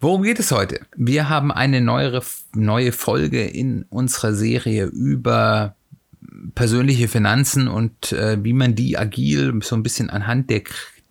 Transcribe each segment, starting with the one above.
Worum geht es heute? Wir haben eine neuere, neue Folge in unserer Serie über persönliche Finanzen und äh, wie man die agil so ein bisschen anhand der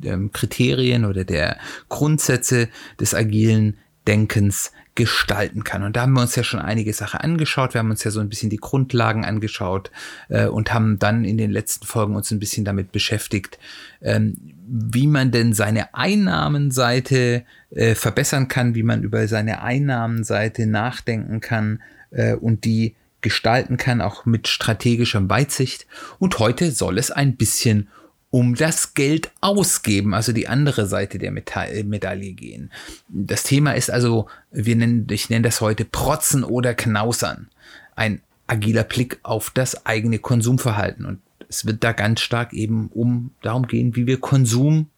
ähm, Kriterien oder der Grundsätze des agilen Denkens gestalten kann. Und da haben wir uns ja schon einige Sachen angeschaut. Wir haben uns ja so ein bisschen die Grundlagen angeschaut äh, und haben dann in den letzten Folgen uns ein bisschen damit beschäftigt, ähm, wie man denn seine Einnahmenseite äh, verbessern kann, wie man über seine Einnahmenseite nachdenken kann äh, und die gestalten kann, auch mit strategischer Weitsicht. Und heute soll es ein bisschen um das Geld ausgeben, also die andere Seite der Medaille gehen. Das Thema ist also, wir nennen, ich nenne das heute Protzen oder Knausern. Ein agiler Blick auf das eigene Konsumverhalten. Und es wird da ganz stark eben um darum gehen, wie wir Konsum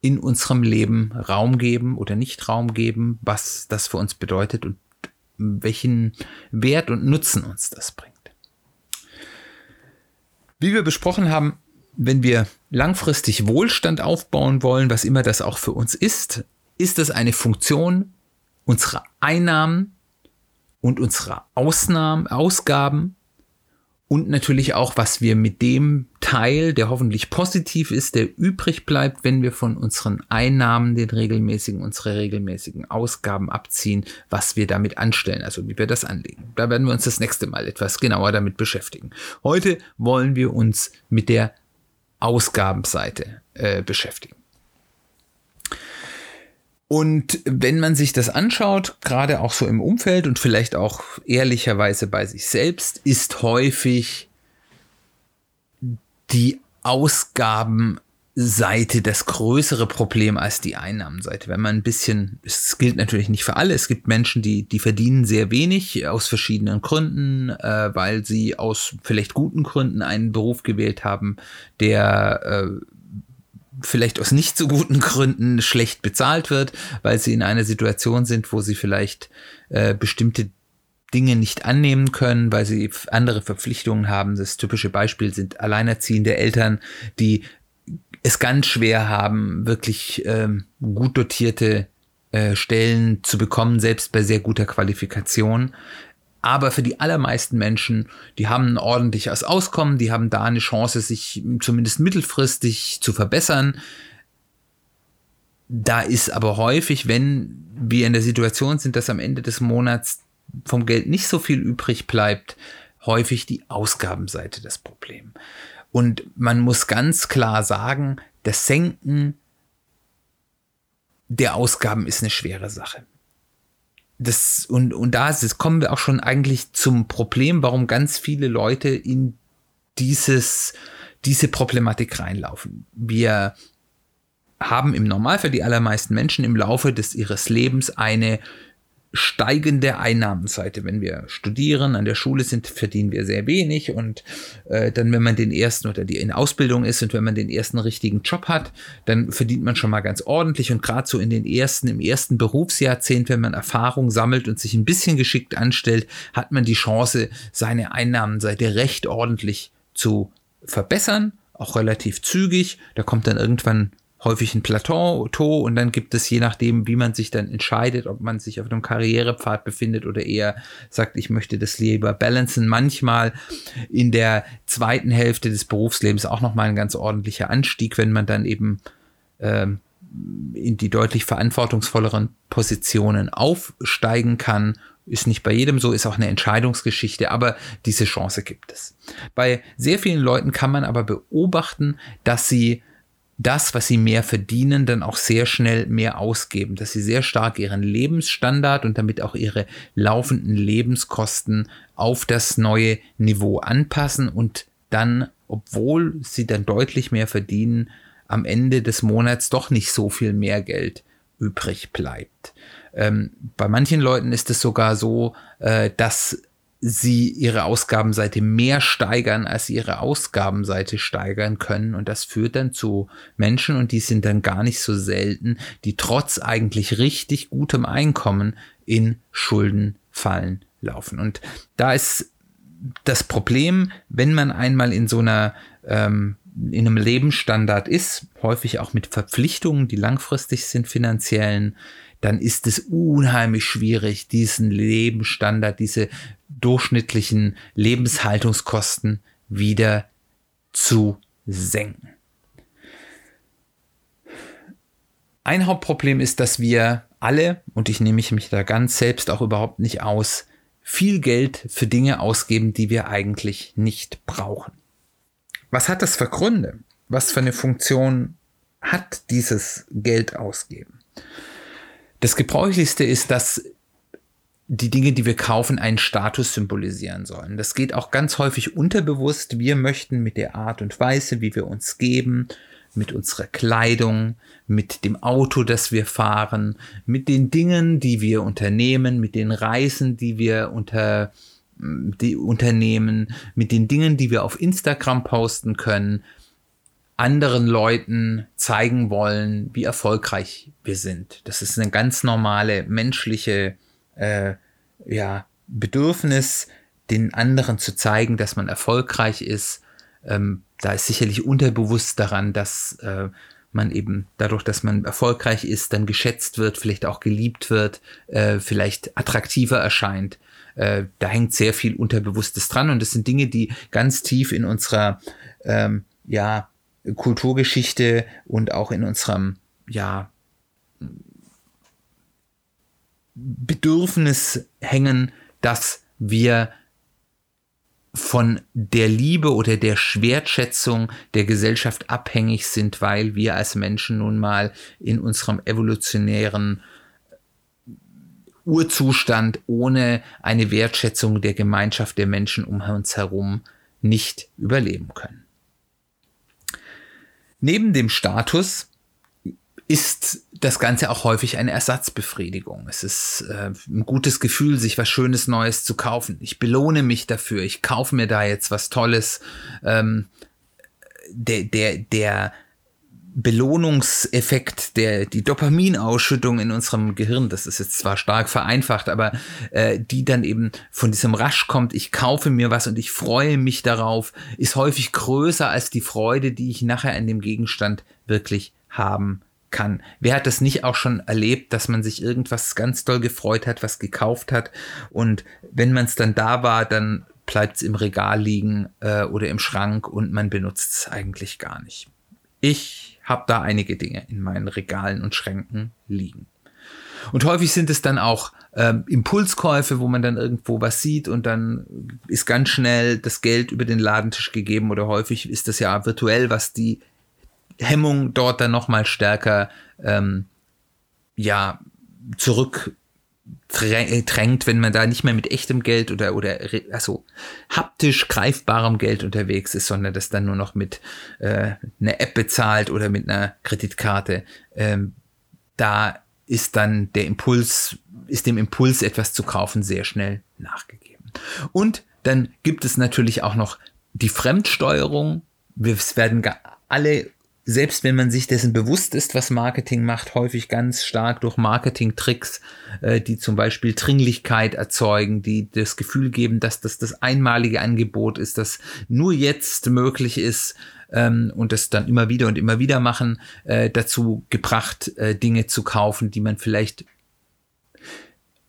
in unserem Leben Raum geben oder nicht Raum geben, was das für uns bedeutet und welchen Wert und Nutzen uns das bringt. Wie wir besprochen haben, wenn wir langfristig Wohlstand aufbauen wollen, was immer das auch für uns ist, ist das eine Funktion unserer Einnahmen und unserer Ausnahmen, Ausgaben und natürlich auch, was wir mit dem Teil, der hoffentlich positiv ist, der übrig bleibt, wenn wir von unseren Einnahmen den regelmäßigen, unsere regelmäßigen Ausgaben abziehen, was wir damit anstellen, also wie wir das anlegen. Da werden wir uns das nächste Mal etwas genauer damit beschäftigen. Heute wollen wir uns mit der Ausgabenseite äh, beschäftigen. Und wenn man sich das anschaut, gerade auch so im Umfeld und vielleicht auch ehrlicherweise bei sich selbst, ist häufig die Ausgaben Seite das größere Problem als die Einnahmenseite. Wenn man ein bisschen, es gilt natürlich nicht für alle, es gibt Menschen, die, die verdienen sehr wenig aus verschiedenen Gründen, äh, weil sie aus vielleicht guten Gründen einen Beruf gewählt haben, der äh, vielleicht aus nicht so guten Gründen schlecht bezahlt wird, weil sie in einer Situation sind, wo sie vielleicht äh, bestimmte Dinge nicht annehmen können, weil sie andere Verpflichtungen haben. Das typische Beispiel sind alleinerziehende Eltern, die es ganz schwer haben, wirklich ähm, gut dotierte äh, Stellen zu bekommen, selbst bei sehr guter Qualifikation. Aber für die allermeisten Menschen, die haben ein ordentliches Auskommen, die haben da eine Chance, sich zumindest mittelfristig zu verbessern. Da ist aber häufig, wenn wir in der Situation sind, dass am Ende des Monats vom Geld nicht so viel übrig bleibt, häufig die Ausgabenseite das Problem. Und man muss ganz klar sagen, das Senken der Ausgaben ist eine schwere Sache. Das, und, und da ist, kommen wir auch schon eigentlich zum Problem, warum ganz viele Leute in dieses, diese Problematik reinlaufen. Wir haben im Normalfall die allermeisten Menschen im Laufe des ihres Lebens eine steigende Einnahmenseite. Wenn wir studieren, an der Schule sind, verdienen wir sehr wenig und äh, dann, wenn man den ersten oder die in Ausbildung ist und wenn man den ersten richtigen Job hat, dann verdient man schon mal ganz ordentlich und gerade so in den ersten, im ersten Berufsjahrzehnt, wenn man Erfahrung sammelt und sich ein bisschen geschickt anstellt, hat man die Chance, seine Einnahmenseite recht ordentlich zu verbessern, auch relativ zügig. Da kommt dann irgendwann häufig ein Plateau und dann gibt es je nachdem, wie man sich dann entscheidet, ob man sich auf einem Karrierepfad befindet oder eher sagt, ich möchte das lieber balancen. Manchmal in der zweiten Hälfte des Berufslebens auch nochmal ein ganz ordentlicher Anstieg, wenn man dann eben ähm, in die deutlich verantwortungsvolleren Positionen aufsteigen kann. Ist nicht bei jedem so, ist auch eine Entscheidungsgeschichte, aber diese Chance gibt es. Bei sehr vielen Leuten kann man aber beobachten, dass sie das, was sie mehr verdienen, dann auch sehr schnell mehr ausgeben, dass sie sehr stark ihren Lebensstandard und damit auch ihre laufenden Lebenskosten auf das neue Niveau anpassen und dann, obwohl sie dann deutlich mehr verdienen, am Ende des Monats doch nicht so viel mehr Geld übrig bleibt. Ähm, bei manchen Leuten ist es sogar so, äh, dass sie ihre Ausgabenseite mehr steigern, als sie ihre Ausgabenseite steigern können. Und das führt dann zu Menschen, und die sind dann gar nicht so selten, die trotz eigentlich richtig gutem Einkommen in Schuldenfallen laufen. Und da ist das Problem, wenn man einmal in so einer ähm, in einem Lebensstandard ist, häufig auch mit Verpflichtungen, die langfristig sind, finanziellen, dann ist es unheimlich schwierig, diesen Lebensstandard, diese durchschnittlichen Lebenshaltungskosten wieder zu senken. Ein Hauptproblem ist, dass wir alle, und ich nehme mich da ganz selbst auch überhaupt nicht aus, viel Geld für Dinge ausgeben, die wir eigentlich nicht brauchen. Was hat das für Gründe? Was für eine Funktion hat dieses Geld ausgeben? Das Gebräuchlichste ist, dass die Dinge, die wir kaufen, einen Status symbolisieren sollen. Das geht auch ganz häufig unterbewusst. Wir möchten mit der Art und Weise, wie wir uns geben, mit unserer Kleidung, mit dem Auto, das wir fahren, mit den Dingen, die wir unternehmen, mit den Reisen, die wir unter, die unternehmen, mit den Dingen, die wir auf Instagram posten können, anderen Leuten zeigen wollen, wie erfolgreich wir sind. Das ist eine ganz normale menschliche äh, ja, Bedürfnis, den anderen zu zeigen, dass man erfolgreich ist. Ähm, da ist sicherlich unterbewusst daran, dass äh, man eben dadurch, dass man erfolgreich ist, dann geschätzt wird, vielleicht auch geliebt wird, äh, vielleicht attraktiver erscheint. Äh, da hängt sehr viel Unterbewusstes dran und das sind Dinge, die ganz tief in unserer ähm, ja, Kulturgeschichte und auch in unserem, ja, Bedürfnis hängen, dass wir von der Liebe oder der Wertschätzung der Gesellschaft abhängig sind, weil wir als Menschen nun mal in unserem evolutionären Urzustand ohne eine Wertschätzung der Gemeinschaft der Menschen um uns herum nicht überleben können. Neben dem Status ist das Ganze auch häufig eine Ersatzbefriedigung. Es ist äh, ein gutes Gefühl, sich was Schönes Neues zu kaufen. Ich belohne mich dafür. Ich kaufe mir da jetzt was Tolles. Ähm, der, der, der Belohnungseffekt, der, die Dopaminausschüttung in unserem Gehirn, das ist jetzt zwar stark vereinfacht, aber äh, die dann eben von diesem Rasch kommt, ich kaufe mir was und ich freue mich darauf, ist häufig größer als die Freude, die ich nachher an dem Gegenstand wirklich haben kann. Wer hat das nicht auch schon erlebt, dass man sich irgendwas ganz doll gefreut hat, was gekauft hat und wenn man es dann da war, dann bleibt es im Regal liegen äh, oder im Schrank und man benutzt es eigentlich gar nicht. Ich habe da einige Dinge in meinen Regalen und Schränken liegen. Und häufig sind es dann auch ähm, Impulskäufe, wo man dann irgendwo was sieht und dann ist ganz schnell das Geld über den Ladentisch gegeben oder häufig ist das ja virtuell, was die Hemmung dort dann nochmal stärker ähm, ja zurück drängt, wenn man da nicht mehr mit echtem Geld oder, oder also haptisch greifbarem Geld unterwegs ist, sondern das dann nur noch mit äh, einer App bezahlt oder mit einer Kreditkarte. Ähm, da ist dann der Impuls, ist dem Impuls etwas zu kaufen sehr schnell nachgegeben. Und dann gibt es natürlich auch noch die Fremdsteuerung. Wir werden alle selbst wenn man sich dessen bewusst ist, was Marketing macht, häufig ganz stark durch Marketing-Tricks, äh, die zum Beispiel Dringlichkeit erzeugen, die das Gefühl geben, dass das das einmalige Angebot ist, das nur jetzt möglich ist ähm, und das dann immer wieder und immer wieder machen, äh, dazu gebracht, äh, Dinge zu kaufen, die man vielleicht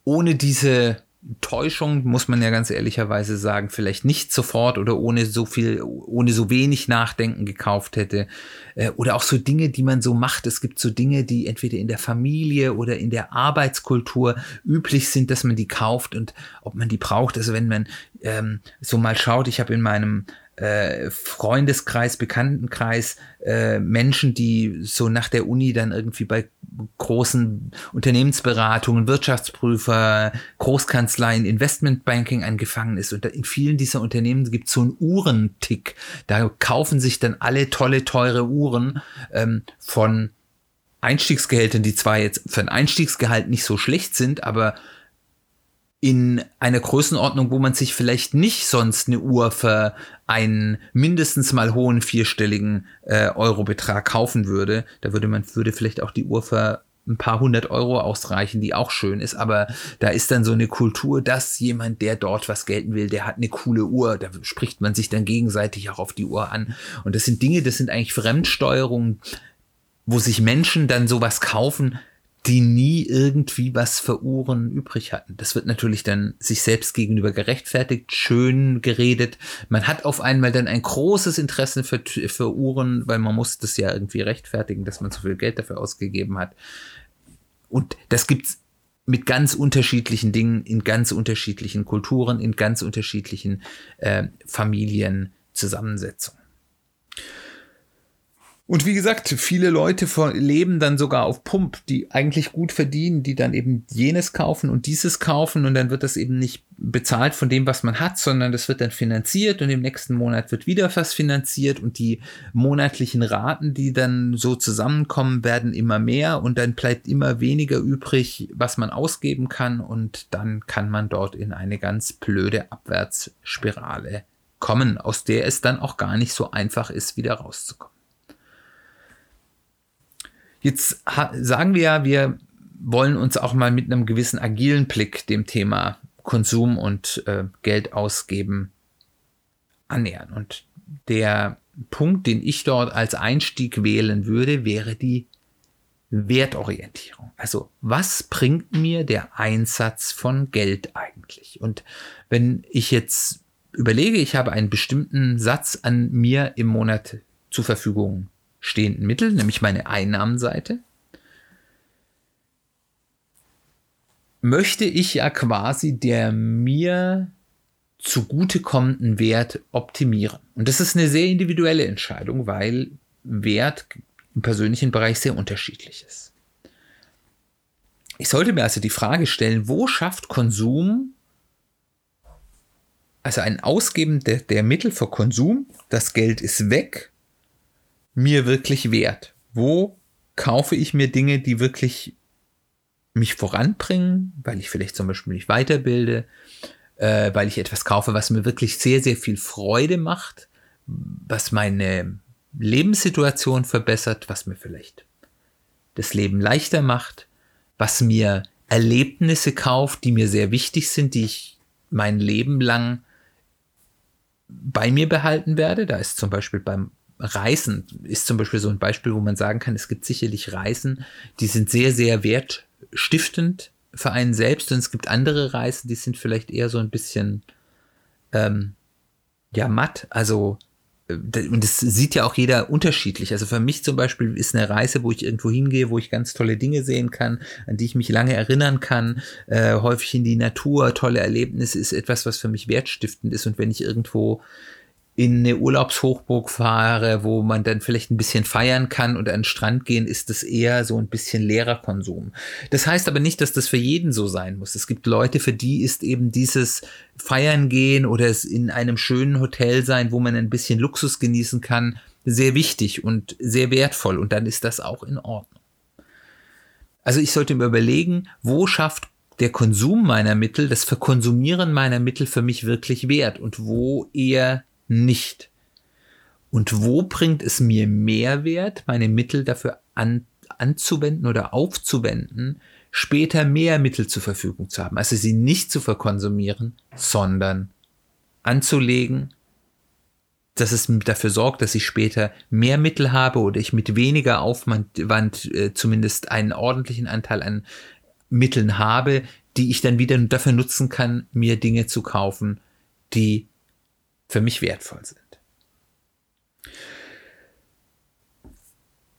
ohne diese Täuschung, muss man ja ganz ehrlicherweise sagen, vielleicht nicht sofort oder ohne so viel, ohne so wenig Nachdenken gekauft hätte. Äh, oder auch so Dinge, die man so macht. Es gibt so Dinge, die entweder in der Familie oder in der Arbeitskultur üblich sind, dass man die kauft und ob man die braucht. Also wenn man ähm, so mal schaut, ich habe in meinem äh, Freundeskreis, Bekanntenkreis, äh, Menschen, die so nach der Uni dann irgendwie bei großen Unternehmensberatungen, Wirtschaftsprüfer, Großkanzleien, Investmentbanking angefangen ist. Und in vielen dieser Unternehmen gibt es so einen Uhrentick. Da kaufen sich dann alle tolle, teure Uhren ähm, von Einstiegsgehältern, die zwar jetzt für ein Einstiegsgehalt nicht so schlecht sind, aber in einer Größenordnung, wo man sich vielleicht nicht sonst eine Uhr für einen mindestens mal hohen vierstelligen äh, Eurobetrag kaufen würde. Da würde man würde vielleicht auch die Uhr für ein paar hundert Euro ausreichen, die auch schön ist, aber da ist dann so eine Kultur, dass jemand, der dort was gelten will, der hat eine coole Uhr, da spricht man sich dann gegenseitig auch auf die Uhr an. Und das sind Dinge, das sind eigentlich Fremdsteuerungen, wo sich Menschen dann sowas kaufen, die nie irgendwie was für Uhren übrig hatten. Das wird natürlich dann sich selbst gegenüber gerechtfertigt, schön geredet. Man hat auf einmal dann ein großes Interesse für, für Uhren, weil man muss das ja irgendwie rechtfertigen, dass man so viel Geld dafür ausgegeben hat. Und das gibt's mit ganz unterschiedlichen Dingen, in ganz unterschiedlichen Kulturen, in ganz unterschiedlichen äh, Familienzusammensetzungen. Und wie gesagt, viele Leute leben dann sogar auf Pump, die eigentlich gut verdienen, die dann eben jenes kaufen und dieses kaufen und dann wird das eben nicht bezahlt von dem, was man hat, sondern das wird dann finanziert und im nächsten Monat wird wieder was finanziert und die monatlichen Raten, die dann so zusammenkommen, werden immer mehr und dann bleibt immer weniger übrig, was man ausgeben kann und dann kann man dort in eine ganz blöde Abwärtsspirale kommen, aus der es dann auch gar nicht so einfach ist, wieder rauszukommen. Jetzt sagen wir ja, wir wollen uns auch mal mit einem gewissen agilen Blick dem Thema Konsum und äh, Geld ausgeben annähern. Und der Punkt, den ich dort als Einstieg wählen würde, wäre die Wertorientierung. Also was bringt mir der Einsatz von Geld eigentlich? Und wenn ich jetzt überlege, ich habe einen bestimmten Satz an mir im Monat zur Verfügung stehenden Mittel, nämlich meine Einnahmenseite, möchte ich ja quasi der mir zugutekommenden Wert optimieren. Und das ist eine sehr individuelle Entscheidung, weil Wert im persönlichen Bereich sehr unterschiedlich ist. Ich sollte mir also die Frage stellen, wo schafft Konsum, also ein Ausgeben der, der Mittel für Konsum, das Geld ist weg mir wirklich wert? Wo kaufe ich mir Dinge, die wirklich mich voranbringen, weil ich vielleicht zum Beispiel mich weiterbilde, äh, weil ich etwas kaufe, was mir wirklich sehr, sehr viel Freude macht, was meine Lebenssituation verbessert, was mir vielleicht das Leben leichter macht, was mir Erlebnisse kauft, die mir sehr wichtig sind, die ich mein Leben lang bei mir behalten werde. Da ist zum Beispiel beim Reisen ist zum Beispiel so ein Beispiel, wo man sagen kann, es gibt sicherlich Reisen, die sind sehr, sehr wertstiftend für einen selbst und es gibt andere Reisen, die sind vielleicht eher so ein bisschen ähm, ja matt. Also äh, und das sieht ja auch jeder unterschiedlich. Also für mich zum Beispiel ist eine Reise, wo ich irgendwo hingehe, wo ich ganz tolle Dinge sehen kann, an die ich mich lange erinnern kann, äh, häufig in die Natur, tolle Erlebnisse, ist etwas, was für mich wertstiftend ist. Und wenn ich irgendwo in eine Urlaubshochburg fahre, wo man dann vielleicht ein bisschen feiern kann und an den Strand gehen, ist das eher so ein bisschen leerer Konsum. Das heißt aber nicht, dass das für jeden so sein muss. Es gibt Leute, für die ist eben dieses Feiern gehen oder es in einem schönen Hotel sein, wo man ein bisschen Luxus genießen kann, sehr wichtig und sehr wertvoll und dann ist das auch in Ordnung. Also ich sollte mir überlegen, wo schafft der Konsum meiner Mittel, das Verkonsumieren meiner Mittel für mich wirklich wert und wo eher nicht? Und wo bringt es mir Mehrwert, meine Mittel dafür an, anzuwenden oder aufzuwenden, später mehr Mittel zur Verfügung zu haben? Also sie nicht zu verkonsumieren, sondern anzulegen, dass es dafür sorgt, dass ich später mehr Mittel habe oder ich mit weniger Aufwand äh, zumindest einen ordentlichen Anteil an Mitteln habe, die ich dann wieder dafür nutzen kann, mir Dinge zu kaufen, die für mich wertvoll sind.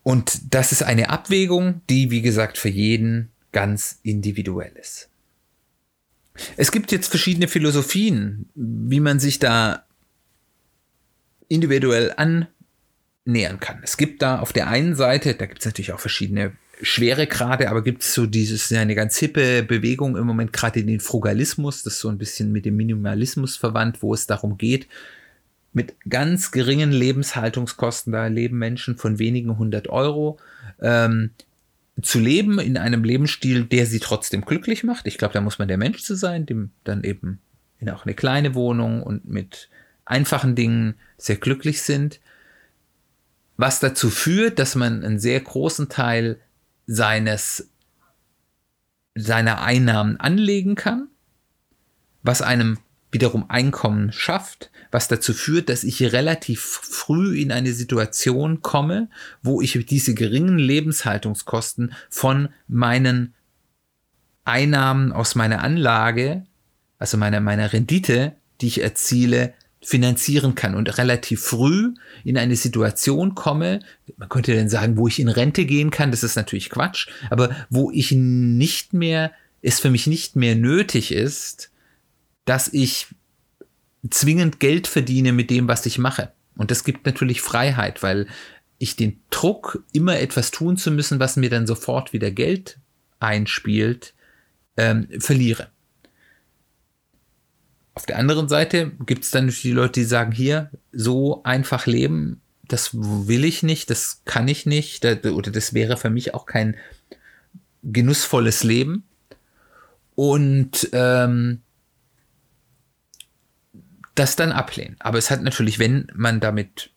Und das ist eine Abwägung, die, wie gesagt, für jeden ganz individuell ist. Es gibt jetzt verschiedene Philosophien, wie man sich da individuell annähern kann. Es gibt da auf der einen Seite, da gibt es natürlich auch verschiedene schwere Grade, aber gibt es so dieses, eine ganz hippe Bewegung im Moment, gerade in den Frugalismus, das so ein bisschen mit dem Minimalismus verwandt, wo es darum geht, mit ganz geringen Lebenshaltungskosten, da leben Menschen von wenigen hundert Euro, ähm, zu leben in einem Lebensstil, der sie trotzdem glücklich macht. Ich glaube, da muss man der Mensch zu sein, dem dann eben in auch eine kleine Wohnung und mit einfachen Dingen sehr glücklich sind. Was dazu führt, dass man einen sehr großen Teil seines, seiner Einnahmen anlegen kann, was einem wiederum Einkommen schafft, was dazu führt, dass ich relativ früh in eine Situation komme, wo ich diese geringen Lebenshaltungskosten von meinen Einnahmen aus meiner Anlage, also meiner, meiner Rendite, die ich erziele, finanzieren kann und relativ früh in eine Situation komme, man könnte dann sagen, wo ich in Rente gehen kann, das ist natürlich Quatsch, aber wo ich nicht mehr, es für mich nicht mehr nötig ist, dass ich zwingend Geld verdiene mit dem, was ich mache. Und das gibt natürlich Freiheit, weil ich den Druck, immer etwas tun zu müssen, was mir dann sofort wieder Geld einspielt, ähm, verliere. Auf der anderen Seite gibt es dann die Leute, die sagen, hier, so einfach leben, das will ich nicht, das kann ich nicht, oder das wäre für mich auch kein genussvolles Leben. Und ähm, das dann ablehnen. Aber es hat natürlich, wenn man damit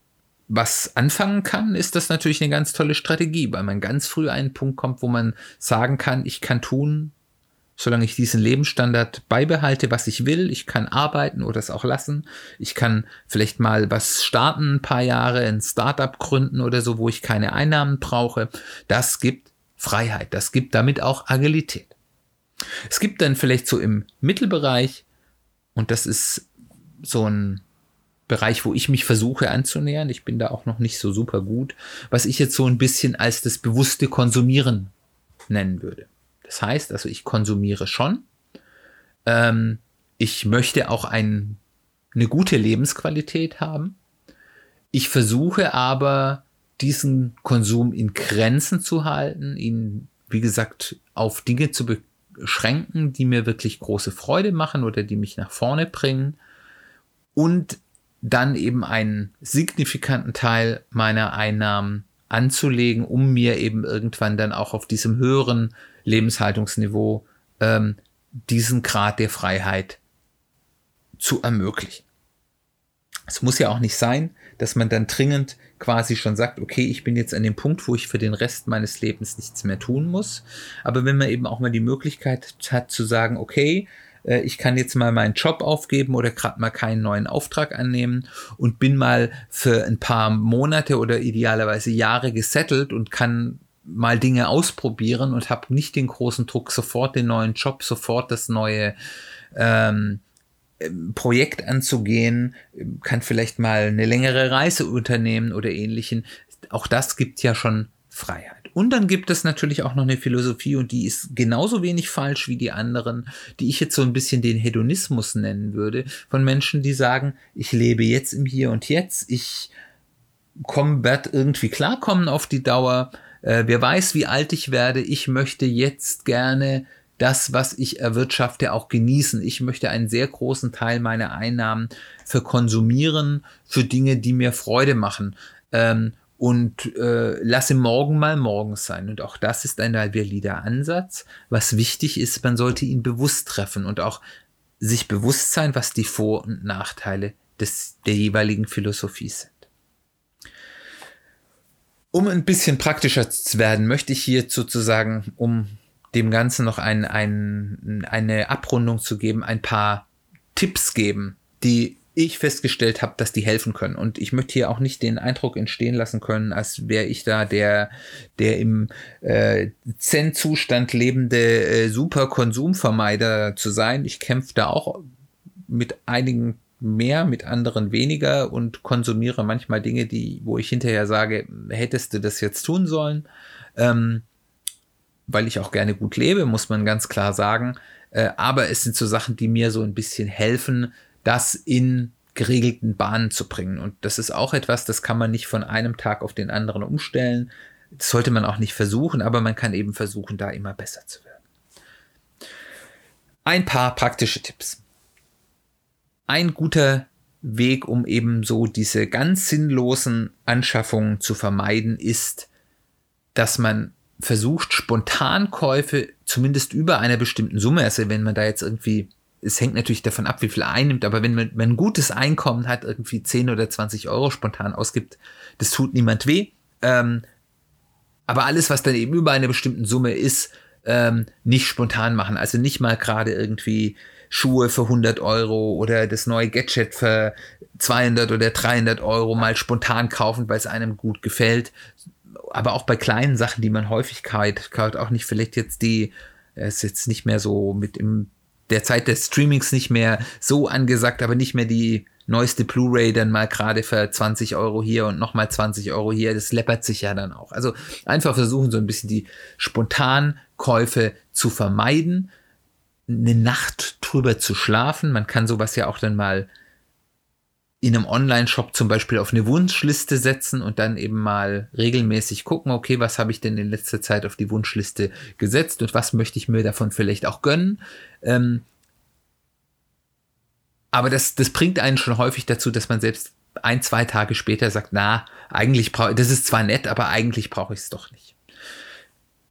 was anfangen kann, ist das natürlich eine ganz tolle Strategie, weil man ganz früh einen Punkt kommt, wo man sagen kann, ich kann tun, solange ich diesen Lebensstandard beibehalte, was ich will. Ich kann arbeiten oder es auch lassen. Ich kann vielleicht mal was starten, ein paar Jahre, ein Startup gründen oder so, wo ich keine Einnahmen brauche. Das gibt Freiheit. Das gibt damit auch Agilität. Es gibt dann vielleicht so im Mittelbereich, und das ist so ein Bereich, wo ich mich versuche anzunähern. Ich bin da auch noch nicht so super gut, was ich jetzt so ein bisschen als das bewusste Konsumieren nennen würde. Das heißt, also ich konsumiere schon. Ähm, ich möchte auch ein, eine gute Lebensqualität haben. Ich versuche aber, diesen Konsum in Grenzen zu halten, ihn, wie gesagt, auf Dinge zu beschränken, die mir wirklich große Freude machen oder die mich nach vorne bringen und dann eben einen signifikanten Teil meiner Einnahmen anzulegen, um mir eben irgendwann dann auch auf diesem höheren Lebenshaltungsniveau ähm, diesen Grad der Freiheit zu ermöglichen. Es muss ja auch nicht sein, dass man dann dringend quasi schon sagt, okay, ich bin jetzt an dem Punkt, wo ich für den Rest meines Lebens nichts mehr tun muss. Aber wenn man eben auch mal die Möglichkeit hat zu sagen, okay, äh, ich kann jetzt mal meinen Job aufgeben oder gerade mal keinen neuen Auftrag annehmen und bin mal für ein paar Monate oder idealerweise Jahre gesettelt und kann mal Dinge ausprobieren und habe nicht den großen Druck, sofort den neuen Job, sofort das neue ähm, Projekt anzugehen, kann vielleicht mal eine längere Reise unternehmen oder ähnlichen. Auch das gibt ja schon Freiheit. Und dann gibt es natürlich auch noch eine Philosophie und die ist genauso wenig falsch wie die anderen, die ich jetzt so ein bisschen den Hedonismus nennen würde, von Menschen, die sagen, ich lebe jetzt im Hier und Jetzt, ich komme, werde irgendwie klarkommen auf die Dauer, äh, wer weiß, wie alt ich werde, ich möchte jetzt gerne das, was ich erwirtschafte, auch genießen. Ich möchte einen sehr großen Teil meiner Einnahmen verkonsumieren für Dinge, die mir Freude machen. Ähm, und äh, lasse morgen mal morgen sein. Und auch das ist ein valider Ansatz. Was wichtig ist, man sollte ihn bewusst treffen und auch sich bewusst sein, was die Vor- und Nachteile des, der jeweiligen Philosophie sind. Um ein bisschen praktischer zu werden, möchte ich hier sozusagen, um dem Ganzen noch ein, ein, eine Abrundung zu geben, ein paar Tipps geben, die ich festgestellt habe, dass die helfen können. Und ich möchte hier auch nicht den Eindruck entstehen lassen können, als wäre ich da der, der im äh, Zen-Zustand lebende äh, Super-Konsumvermeider zu sein. Ich kämpfe da auch mit einigen mehr, mit anderen weniger und konsumiere manchmal Dinge, die, wo ich hinterher sage, hättest du das jetzt tun sollen? Ähm, weil ich auch gerne gut lebe, muss man ganz klar sagen. Äh, aber es sind so Sachen, die mir so ein bisschen helfen, das in geregelten Bahnen zu bringen. Und das ist auch etwas, das kann man nicht von einem Tag auf den anderen umstellen. Das sollte man auch nicht versuchen, aber man kann eben versuchen, da immer besser zu werden. Ein paar praktische Tipps. Ein guter Weg, um eben so diese ganz sinnlosen Anschaffungen zu vermeiden, ist, dass man versucht, Spontankäufe zumindest über einer bestimmten Summe, also wenn man da jetzt irgendwie, es hängt natürlich davon ab, wie viel einnimmt, aber wenn man, man ein gutes Einkommen hat, irgendwie 10 oder 20 Euro spontan ausgibt, das tut niemand weh. Ähm, aber alles, was dann eben über einer bestimmten Summe ist, ähm, nicht spontan machen. Also nicht mal gerade irgendwie Schuhe für 100 Euro oder das neue Gadget für 200 oder 300 Euro mal spontan kaufen, weil es einem gut gefällt. Aber auch bei kleinen Sachen, die man häufig kauft, kauft auch nicht vielleicht jetzt die, es ist jetzt nicht mehr so mit im, der Zeit des Streamings nicht mehr so angesagt, aber nicht mehr die neueste Blu-ray dann mal gerade für 20 Euro hier und nochmal 20 Euro hier. Das läppert sich ja dann auch. Also einfach versuchen, so ein bisschen die Spontankäufe zu vermeiden, eine Nacht drüber zu schlafen. Man kann sowas ja auch dann mal in einem Online-Shop zum Beispiel auf eine Wunschliste setzen und dann eben mal regelmäßig gucken, okay, was habe ich denn in letzter Zeit auf die Wunschliste gesetzt und was möchte ich mir davon vielleicht auch gönnen. Ähm, aber das, das bringt einen schon häufig dazu, dass man selbst ein, zwei Tage später sagt, na, eigentlich brauche ich, das ist zwar nett, aber eigentlich brauche ich es doch nicht.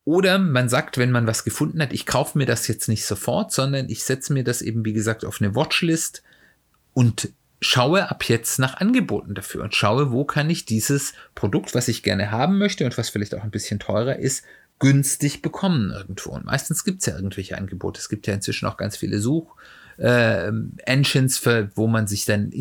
Oder man sagt, wenn man was gefunden hat, ich kaufe mir das jetzt nicht sofort, sondern ich setze mir das eben, wie gesagt, auf eine Watchlist und schaue ab jetzt nach Angeboten dafür und schaue, wo kann ich dieses Produkt, was ich gerne haben möchte und was vielleicht auch ein bisschen teurer ist, günstig bekommen irgendwo. Und meistens gibt es ja irgendwelche Angebote. Es gibt ja inzwischen auch ganz viele Such- äh, Engines, für, wo man sich dann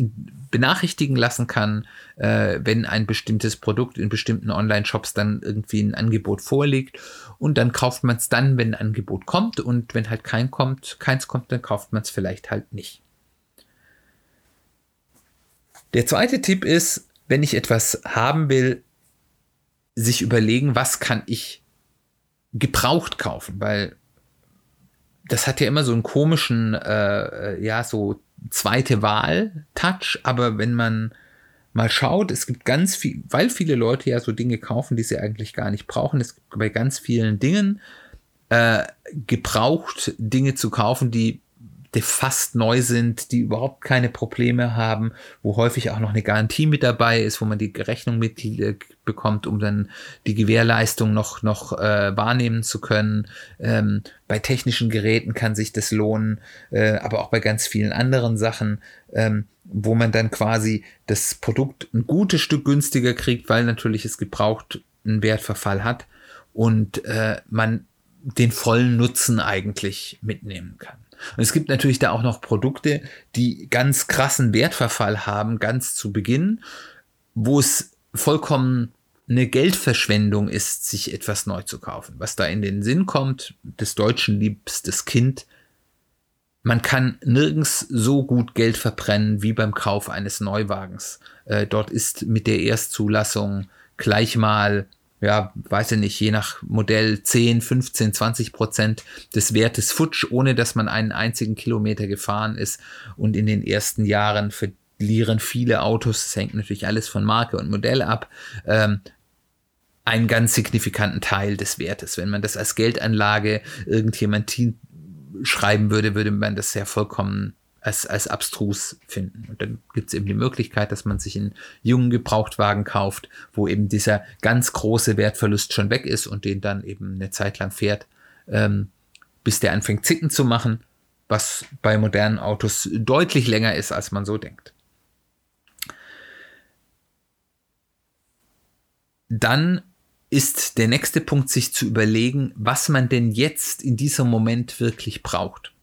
benachrichtigen lassen kann, äh, wenn ein bestimmtes Produkt in bestimmten Online-Shops dann irgendwie ein Angebot vorliegt. Und dann kauft man es dann, wenn ein Angebot kommt. Und wenn halt kein kommt, keins kommt, dann kauft man es vielleicht halt nicht. Der zweite Tipp ist, wenn ich etwas haben will, sich überlegen, was kann ich gebraucht kaufen, weil das hat ja immer so einen komischen, äh, äh, ja, so zweite Wahl-Touch, aber wenn man mal schaut, es gibt ganz viel, weil viele Leute ja so Dinge kaufen, die sie eigentlich gar nicht brauchen, es gibt bei ganz vielen Dingen äh, gebraucht Dinge zu kaufen, die die fast neu sind, die überhaupt keine Probleme haben, wo häufig auch noch eine Garantie mit dabei ist, wo man die Rechnung mit äh, bekommt, um dann die Gewährleistung noch, noch äh, wahrnehmen zu können. Ähm, bei technischen Geräten kann sich das lohnen, äh, aber auch bei ganz vielen anderen Sachen, ähm, wo man dann quasi das Produkt ein gutes Stück günstiger kriegt, weil natürlich es gebraucht einen Wertverfall hat und äh, man den vollen Nutzen eigentlich mitnehmen kann. Und es gibt natürlich da auch noch Produkte, die ganz krassen Wertverfall haben, ganz zu Beginn, wo es vollkommen eine Geldverschwendung ist, sich etwas neu zu kaufen. Was da in den Sinn kommt, des Deutschen liebstes Kind, man kann nirgends so gut Geld verbrennen wie beim Kauf eines Neuwagens. Äh, dort ist mit der Erstzulassung gleich mal ja, weiß ich nicht, je nach Modell 10, 15, 20 Prozent des Wertes futsch, ohne dass man einen einzigen Kilometer gefahren ist. Und in den ersten Jahren verlieren viele Autos, das hängt natürlich alles von Marke und Modell ab, ähm, einen ganz signifikanten Teil des Wertes. Wenn man das als Geldanlage irgendjemand schreiben würde, würde man das ja vollkommen als, als abstrus finden. Und dann gibt es eben die Möglichkeit, dass man sich einen jungen Gebrauchtwagen kauft, wo eben dieser ganz große Wertverlust schon weg ist und den dann eben eine Zeit lang fährt, ähm, bis der anfängt zicken zu machen, was bei modernen Autos deutlich länger ist, als man so denkt. Dann ist der nächste Punkt, sich zu überlegen, was man denn jetzt in diesem Moment wirklich braucht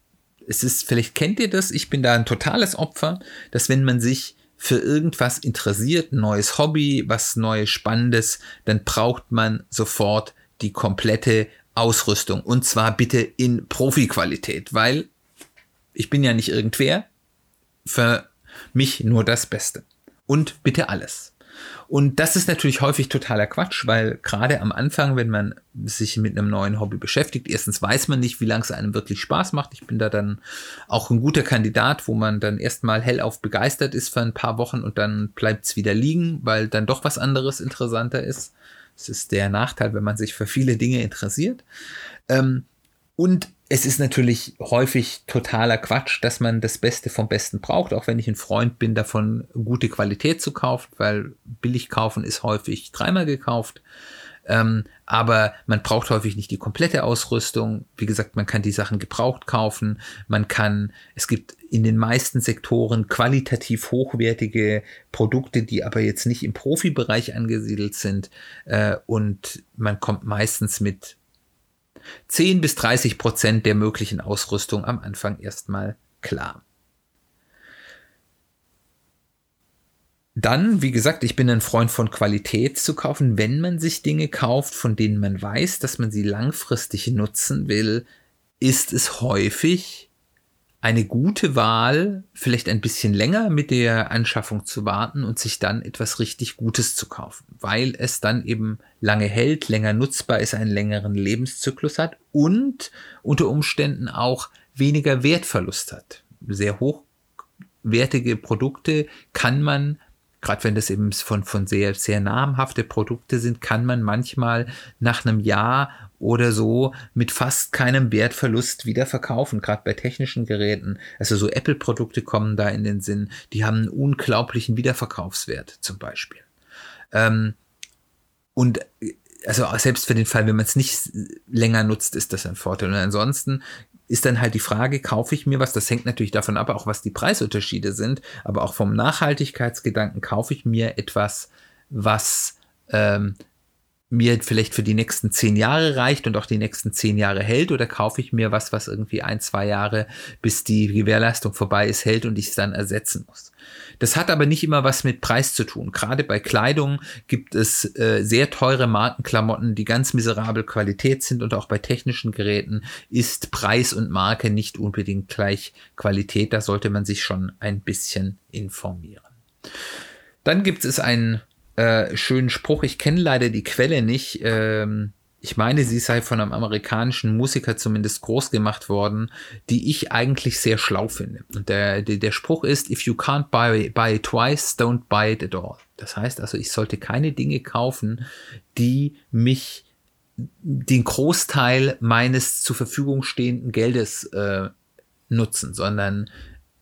es ist, vielleicht kennt ihr das, ich bin da ein totales Opfer, dass wenn man sich für irgendwas interessiert, ein neues Hobby, was Neues, Spannendes, dann braucht man sofort die komplette Ausrüstung. Und zwar bitte in Profi-Qualität, weil ich bin ja nicht irgendwer. Für mich nur das Beste. Und bitte alles. Und das ist natürlich häufig totaler Quatsch, weil gerade am Anfang, wenn man sich mit einem neuen Hobby beschäftigt, erstens weiß man nicht, wie lange es einem wirklich Spaß macht. Ich bin da dann auch ein guter Kandidat, wo man dann erstmal hellauf begeistert ist für ein paar Wochen und dann bleibt es wieder liegen, weil dann doch was anderes interessanter ist. Das ist der Nachteil, wenn man sich für viele Dinge interessiert. Ähm, und es ist natürlich häufig totaler Quatsch, dass man das Beste vom Besten braucht, auch wenn ich ein Freund bin, davon gute Qualität zu kaufen, weil billig kaufen ist häufig dreimal gekauft. Ähm, aber man braucht häufig nicht die komplette Ausrüstung. Wie gesagt, man kann die Sachen gebraucht kaufen. Man kann, es gibt in den meisten Sektoren qualitativ hochwertige Produkte, die aber jetzt nicht im Profibereich angesiedelt sind. Äh, und man kommt meistens mit 10 bis 30 Prozent der möglichen Ausrüstung am Anfang erstmal klar. Dann, wie gesagt, ich bin ein Freund von Qualität zu kaufen. Wenn man sich Dinge kauft, von denen man weiß, dass man sie langfristig nutzen will, ist es häufig eine gute Wahl, vielleicht ein bisschen länger mit der Anschaffung zu warten und sich dann etwas richtig Gutes zu kaufen, weil es dann eben lange hält, länger nutzbar ist, einen längeren Lebenszyklus hat und unter Umständen auch weniger Wertverlust hat. Sehr hochwertige Produkte kann man gerade wenn das eben von, von sehr, sehr namhafte Produkte sind, kann man manchmal nach einem Jahr oder so mit fast keinem Wertverlust wieder verkaufen, gerade bei technischen Geräten. Also so Apple-Produkte kommen da in den Sinn, die haben einen unglaublichen Wiederverkaufswert zum Beispiel. Ähm, und also selbst für den Fall, wenn man es nicht länger nutzt, ist das ein Vorteil. Und ansonsten ist dann halt die Frage, kaufe ich mir was? Das hängt natürlich davon ab, auch was die Preisunterschiede sind, aber auch vom Nachhaltigkeitsgedanken kaufe ich mir etwas, was ähm, mir vielleicht für die nächsten zehn Jahre reicht und auch die nächsten zehn Jahre hält oder kaufe ich mir was, was irgendwie ein, zwei Jahre, bis die Gewährleistung vorbei ist, hält und ich es dann ersetzen muss. Das hat aber nicht immer was mit Preis zu tun. Gerade bei Kleidung gibt es äh, sehr teure Markenklamotten, die ganz miserabel Qualität sind und auch bei technischen Geräten ist Preis und Marke nicht unbedingt gleich Qualität. Da sollte man sich schon ein bisschen informieren. Dann gibt es einen äh, schönen Spruch. Ich kenne leider die Quelle nicht. Ähm, ich meine, sie sei von einem amerikanischen Musiker zumindest groß gemacht worden, die ich eigentlich sehr schlau finde. Und der, der, der Spruch ist, if you can't buy, buy it twice, don't buy it at all. Das heißt also, ich sollte keine Dinge kaufen, die mich den Großteil meines zur Verfügung stehenden Geldes äh, nutzen, sondern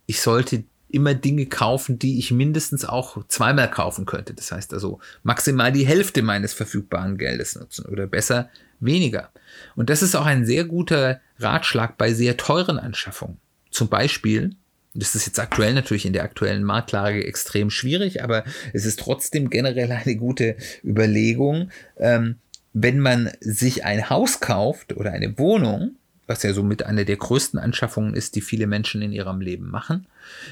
ich sollte immer Dinge kaufen, die ich mindestens auch zweimal kaufen könnte. Das heißt also maximal die Hälfte meines verfügbaren Geldes nutzen oder besser weniger. Und das ist auch ein sehr guter Ratschlag bei sehr teuren Anschaffungen. Zum Beispiel, das ist jetzt aktuell natürlich in der aktuellen Marktlage extrem schwierig, aber es ist trotzdem generell eine gute Überlegung, ähm, wenn man sich ein Haus kauft oder eine Wohnung, was ja somit eine der größten Anschaffungen ist, die viele Menschen in ihrem Leben machen.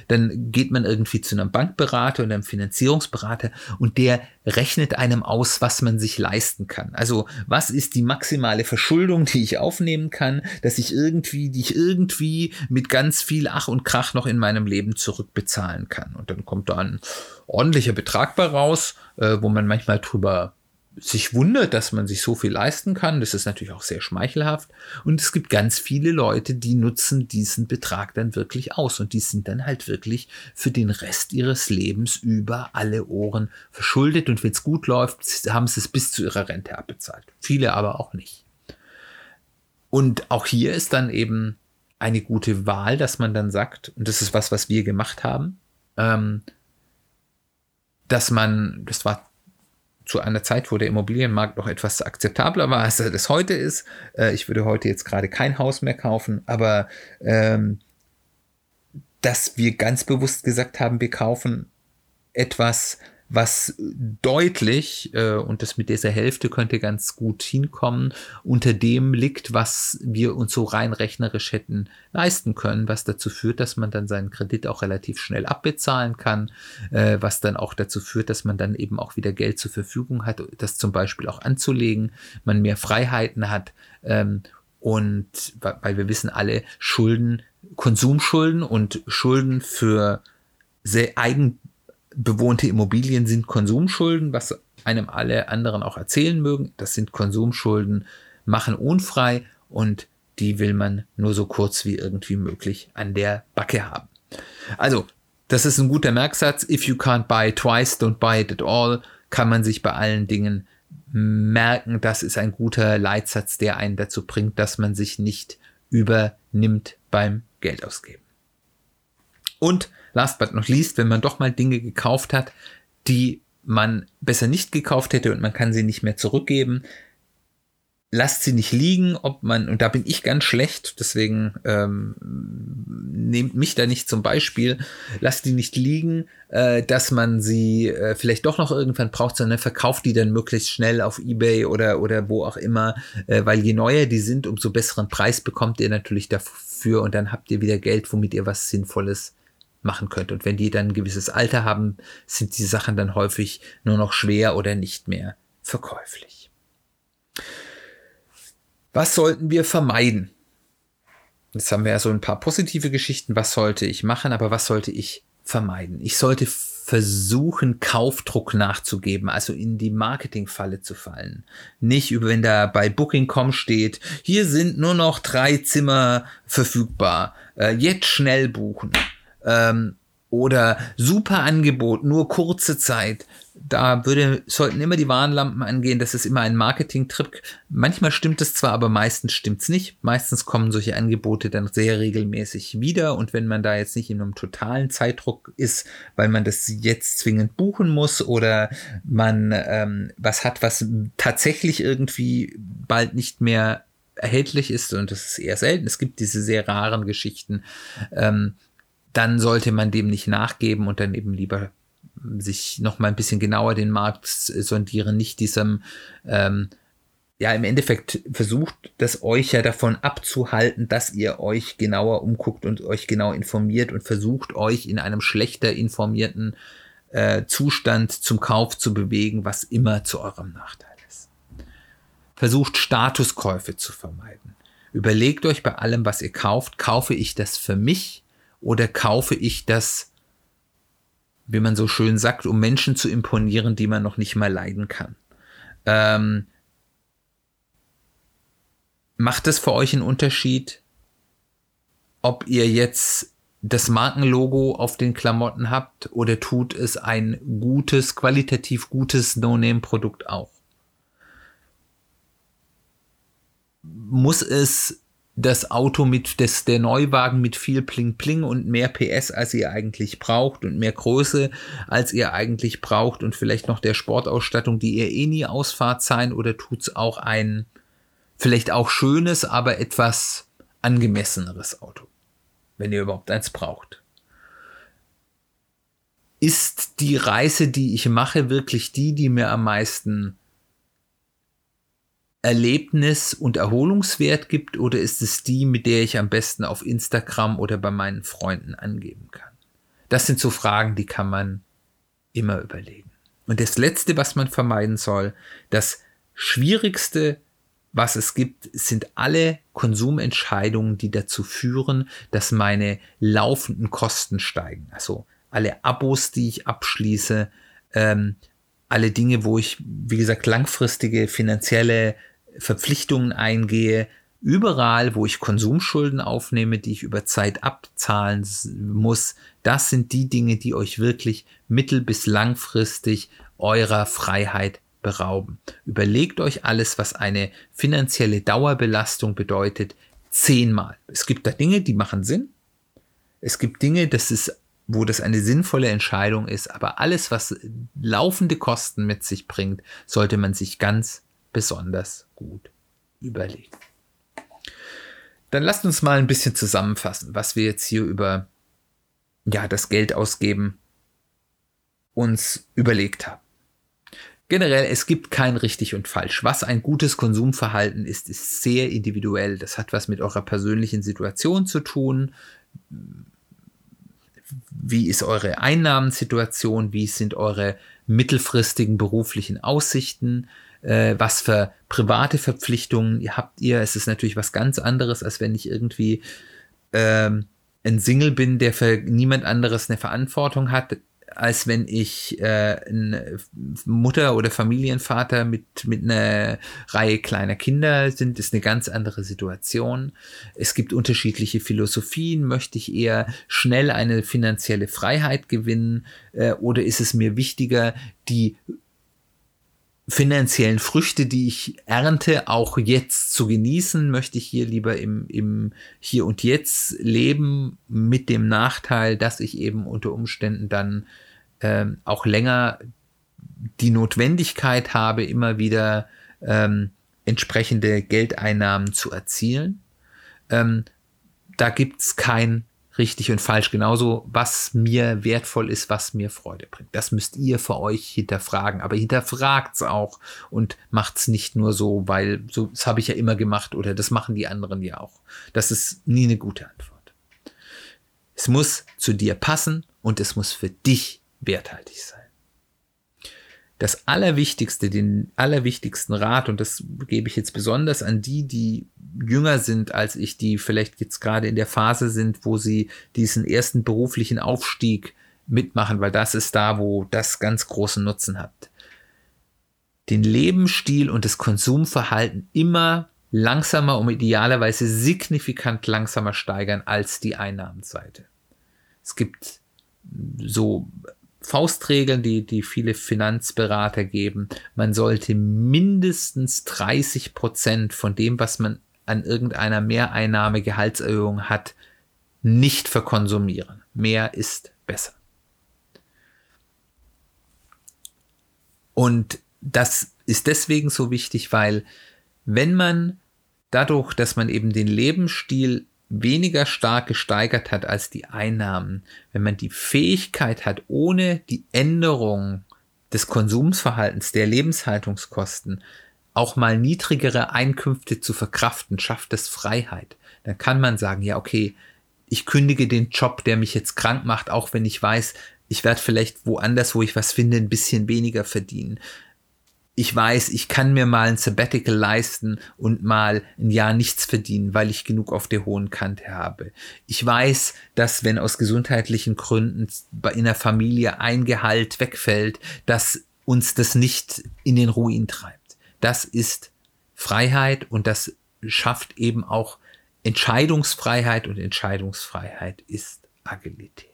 Dann geht man irgendwie zu einem Bankberater oder einem Finanzierungsberater und der rechnet einem aus, was man sich leisten kann. Also was ist die maximale Verschuldung, die ich aufnehmen kann, dass ich irgendwie, die ich irgendwie mit ganz viel Ach und Krach noch in meinem Leben zurückbezahlen kann. Und dann kommt da ein ordentlicher Betrag bei raus, äh, wo man manchmal drüber sich wundert, dass man sich so viel leisten kann. Das ist natürlich auch sehr schmeichelhaft. Und es gibt ganz viele Leute, die nutzen diesen Betrag dann wirklich aus. Und die sind dann halt wirklich für den Rest ihres Lebens über alle Ohren verschuldet. Und wenn es gut läuft, haben sie es bis zu ihrer Rente abbezahlt. Viele aber auch nicht. Und auch hier ist dann eben eine gute Wahl, dass man dann sagt, und das ist was, was wir gemacht haben, ähm, dass man, das war zu einer Zeit, wo der Immobilienmarkt noch etwas akzeptabler war, als er das heute ist. Äh, ich würde heute jetzt gerade kein Haus mehr kaufen, aber ähm, dass wir ganz bewusst gesagt haben, wir kaufen etwas, was deutlich, äh, und das mit dieser Hälfte könnte ganz gut hinkommen, unter dem liegt, was wir uns so rein rechnerisch hätten leisten können, was dazu führt, dass man dann seinen Kredit auch relativ schnell abbezahlen kann, äh, was dann auch dazu führt, dass man dann eben auch wieder Geld zur Verfügung hat, das zum Beispiel auch anzulegen, man mehr Freiheiten hat ähm, und weil wir wissen alle, Schulden, Konsumschulden und Schulden für sehr eigen bewohnte Immobilien sind Konsumschulden, was einem alle anderen auch erzählen mögen. Das sind Konsumschulden, machen unfrei und die will man nur so kurz wie irgendwie möglich an der Backe haben. Also, das ist ein guter Merksatz. If you can't buy twice, don't buy it at all. Kann man sich bei allen Dingen merken. Das ist ein guter Leitsatz, der einen dazu bringt, dass man sich nicht übernimmt beim Geldausgeben. Und last but not least, wenn man doch mal Dinge gekauft hat, die man besser nicht gekauft hätte und man kann sie nicht mehr zurückgeben, lasst sie nicht liegen, ob man, und da bin ich ganz schlecht, deswegen ähm, nehmt mich da nicht zum Beispiel, lasst die nicht liegen, äh, dass man sie äh, vielleicht doch noch irgendwann braucht, sondern verkauft die dann möglichst schnell auf Ebay oder, oder wo auch immer, äh, weil je neuer die sind, umso besseren Preis bekommt ihr natürlich dafür und dann habt ihr wieder Geld, womit ihr was Sinnvolles machen könnt. Und wenn die dann ein gewisses Alter haben, sind die Sachen dann häufig nur noch schwer oder nicht mehr verkäuflich. Was sollten wir vermeiden? Jetzt haben wir ja so ein paar positive Geschichten. Was sollte ich machen? Aber was sollte ich vermeiden? Ich sollte versuchen, Kaufdruck nachzugeben, also in die Marketingfalle zu fallen. Nicht über, wenn da bei Booking.com steht, hier sind nur noch drei Zimmer verfügbar, äh, jetzt schnell buchen. Ähm, oder super Angebot, nur kurze Zeit da würde, sollten immer die Warnlampen angehen, das ist immer ein Marketing-Trip. Manchmal stimmt es zwar, aber meistens stimmt es nicht. Meistens kommen solche Angebote dann sehr regelmäßig wieder und wenn man da jetzt nicht in einem totalen Zeitdruck ist, weil man das jetzt zwingend buchen muss oder man ähm, was hat, was tatsächlich irgendwie bald nicht mehr erhältlich ist und das ist eher selten. Es gibt diese sehr raren Geschichten. Ähm, dann sollte man dem nicht nachgeben und dann eben lieber sich noch mal ein bisschen genauer den Markt sondieren, nicht diesem, ähm, ja, im Endeffekt versucht das euch ja davon abzuhalten, dass ihr euch genauer umguckt und euch genau informiert und versucht euch in einem schlechter informierten äh, Zustand zum Kauf zu bewegen, was immer zu eurem Nachteil ist. Versucht Statuskäufe zu vermeiden. Überlegt euch bei allem, was ihr kauft, kaufe ich das für mich oder kaufe ich das wie man so schön sagt, um Menschen zu imponieren, die man noch nicht mal leiden kann. Ähm, macht es für euch einen Unterschied, ob ihr jetzt das Markenlogo auf den Klamotten habt oder tut es ein gutes, qualitativ gutes No-Name-Produkt auch? Muss es das Auto mit, das, der Neuwagen mit viel Pling Pling und mehr PS, als ihr eigentlich braucht und mehr Größe, als ihr eigentlich braucht und vielleicht noch der Sportausstattung, die ihr eh nie ausfahrt sein oder tut's auch ein vielleicht auch schönes, aber etwas angemesseneres Auto, wenn ihr überhaupt eins braucht. Ist die Reise, die ich mache, wirklich die, die mir am meisten Erlebnis und Erholungswert gibt oder ist es die, mit der ich am besten auf Instagram oder bei meinen Freunden angeben kann? Das sind so Fragen, die kann man immer überlegen. Und das Letzte, was man vermeiden soll, das Schwierigste, was es gibt, sind alle Konsumentscheidungen, die dazu führen, dass meine laufenden Kosten steigen. Also alle Abos, die ich abschließe, ähm, alle Dinge, wo ich, wie gesagt, langfristige finanzielle Verpflichtungen eingehe, überall, wo ich Konsumschulden aufnehme, die ich über Zeit abzahlen muss, das sind die Dinge, die euch wirklich mittel- bis langfristig eurer Freiheit berauben. Überlegt euch alles, was eine finanzielle Dauerbelastung bedeutet, zehnmal. Es gibt da Dinge, die machen Sinn. Es gibt Dinge, das ist wo das eine sinnvolle Entscheidung ist, aber alles, was laufende Kosten mit sich bringt, sollte man sich ganz besonders gut überlegen. Dann lasst uns mal ein bisschen zusammenfassen, was wir jetzt hier über ja, das Geld ausgeben uns überlegt haben. Generell, es gibt kein richtig und falsch. Was ein gutes Konsumverhalten ist, ist sehr individuell. Das hat was mit eurer persönlichen Situation zu tun wie ist eure Einnahmensituation, wie sind eure mittelfristigen beruflichen Aussichten, äh, was für private Verpflichtungen habt ihr. Es ist natürlich was ganz anderes, als wenn ich irgendwie ähm, ein Single bin, der für niemand anderes eine Verantwortung hat als wenn ich äh, ein Mutter oder Familienvater mit, mit einer Reihe kleiner Kinder sind, ist eine ganz andere Situation. Es gibt unterschiedliche Philosophien. Möchte ich eher schnell eine finanzielle Freiheit gewinnen äh, oder ist es mir wichtiger, die finanziellen Früchte, die ich ernte, auch jetzt zu genießen, möchte ich hier lieber im, im Hier und Jetzt leben, mit dem Nachteil, dass ich eben unter Umständen dann ähm, auch länger die Notwendigkeit habe, immer wieder ähm, entsprechende Geldeinnahmen zu erzielen. Ähm, da gibt's kein richtig und falsch. Genauso, was mir wertvoll ist, was mir Freude bringt. Das müsst ihr für euch hinterfragen. Aber hinterfragt's auch und macht's nicht nur so, weil so, das habe ich ja immer gemacht oder das machen die anderen ja auch. Das ist nie eine gute Antwort. Es muss zu dir passen und es muss für dich werthaltig sein das Allerwichtigste, den allerwichtigsten Rat, und das gebe ich jetzt besonders an die, die jünger sind als ich, die vielleicht jetzt gerade in der Phase sind, wo sie diesen ersten beruflichen Aufstieg mitmachen, weil das ist da, wo das ganz großen Nutzen hat. Den Lebensstil und das Konsumverhalten immer langsamer und idealerweise signifikant langsamer steigern als die Einnahmenseite. Es gibt so Faustregeln, die, die viele Finanzberater geben. Man sollte mindestens 30 Prozent von dem, was man an irgendeiner Mehreinnahme, Gehaltserhöhung hat, nicht verkonsumieren. Mehr ist besser. Und das ist deswegen so wichtig, weil wenn man dadurch, dass man eben den Lebensstil weniger stark gesteigert hat als die Einnahmen, wenn man die Fähigkeit hat, ohne die Änderung des Konsumsverhaltens, der Lebenshaltungskosten, auch mal niedrigere Einkünfte zu verkraften, schafft es Freiheit. Dann kann man sagen, ja, okay, ich kündige den Job, der mich jetzt krank macht, auch wenn ich weiß, ich werde vielleicht woanders, wo ich was finde, ein bisschen weniger verdienen ich weiß, ich kann mir mal ein Sabbatical leisten und mal ein Jahr nichts verdienen, weil ich genug auf der hohen Kante habe. Ich weiß, dass wenn aus gesundheitlichen Gründen in der Familie ein Gehalt wegfällt, dass uns das nicht in den Ruin treibt. Das ist Freiheit und das schafft eben auch Entscheidungsfreiheit und Entscheidungsfreiheit ist Agilität.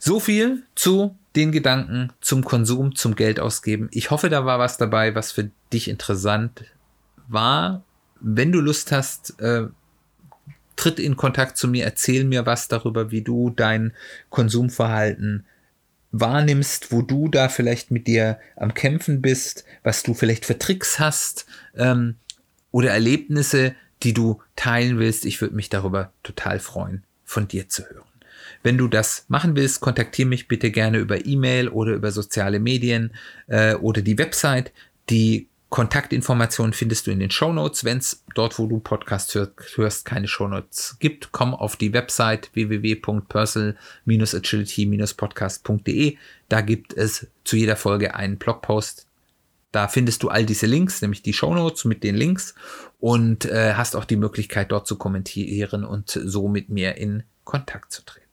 So viel zu den Gedanken zum Konsum, zum Geld ausgeben. Ich hoffe, da war was dabei, was für dich interessant war. Wenn du Lust hast, äh, tritt in Kontakt zu mir, erzähl mir was darüber, wie du dein Konsumverhalten wahrnimmst, wo du da vielleicht mit dir am Kämpfen bist, was du vielleicht für Tricks hast ähm, oder Erlebnisse, die du teilen willst. Ich würde mich darüber total freuen, von dir zu hören. Wenn du das machen willst, kontaktiere mich bitte gerne über E-Mail oder über soziale Medien äh, oder die Website. Die Kontaktinformationen findest du in den Show Notes. Wenn es dort, wo du Podcast hörst, hörst keine Show Notes gibt, komm auf die Website www.personal-agility-podcast.de. Da gibt es zu jeder Folge einen Blogpost. Da findest du all diese Links, nämlich die Show Notes mit den Links und äh, hast auch die Möglichkeit, dort zu kommentieren und so mit mir in Kontakt zu treten.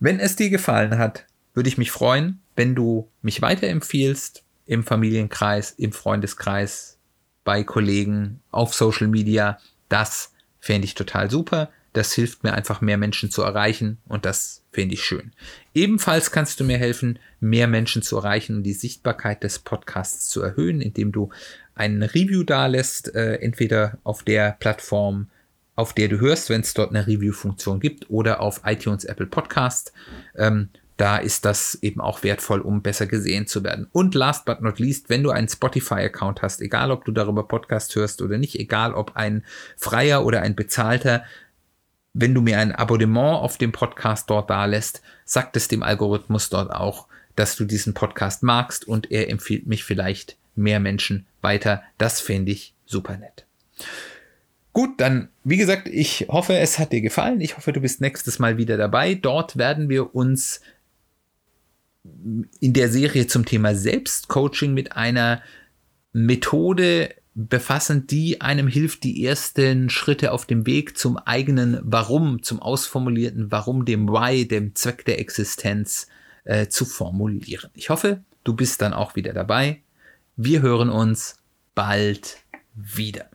Wenn es dir gefallen hat, würde ich mich freuen, wenn du mich weiterempfiehlst im Familienkreis, im Freundeskreis, bei Kollegen, auf Social Media. Das fände ich total super. Das hilft mir einfach, mehr Menschen zu erreichen und das finde ich schön. Ebenfalls kannst du mir helfen, mehr Menschen zu erreichen und die Sichtbarkeit des Podcasts zu erhöhen, indem du ein Review dalässt, äh, entweder auf der Plattform, auf der du hörst, wenn es dort eine Review-Funktion gibt oder auf iTunes, Apple Podcast. Ähm, da ist das eben auch wertvoll, um besser gesehen zu werden. Und last but not least, wenn du einen Spotify-Account hast, egal ob du darüber Podcast hörst oder nicht, egal ob ein freier oder ein bezahlter, wenn du mir ein Abonnement auf dem Podcast dort da lässt, sagt es dem Algorithmus dort auch, dass du diesen Podcast magst und er empfiehlt mich vielleicht mehr Menschen weiter. Das fände ich super nett. Gut, dann, wie gesagt, ich hoffe, es hat dir gefallen. Ich hoffe, du bist nächstes Mal wieder dabei. Dort werden wir uns in der Serie zum Thema Selbstcoaching mit einer Methode befassen, die einem hilft, die ersten Schritte auf dem Weg zum eigenen Warum, zum ausformulierten Warum, dem Why, dem Zweck der Existenz äh, zu formulieren. Ich hoffe, du bist dann auch wieder dabei. Wir hören uns bald wieder.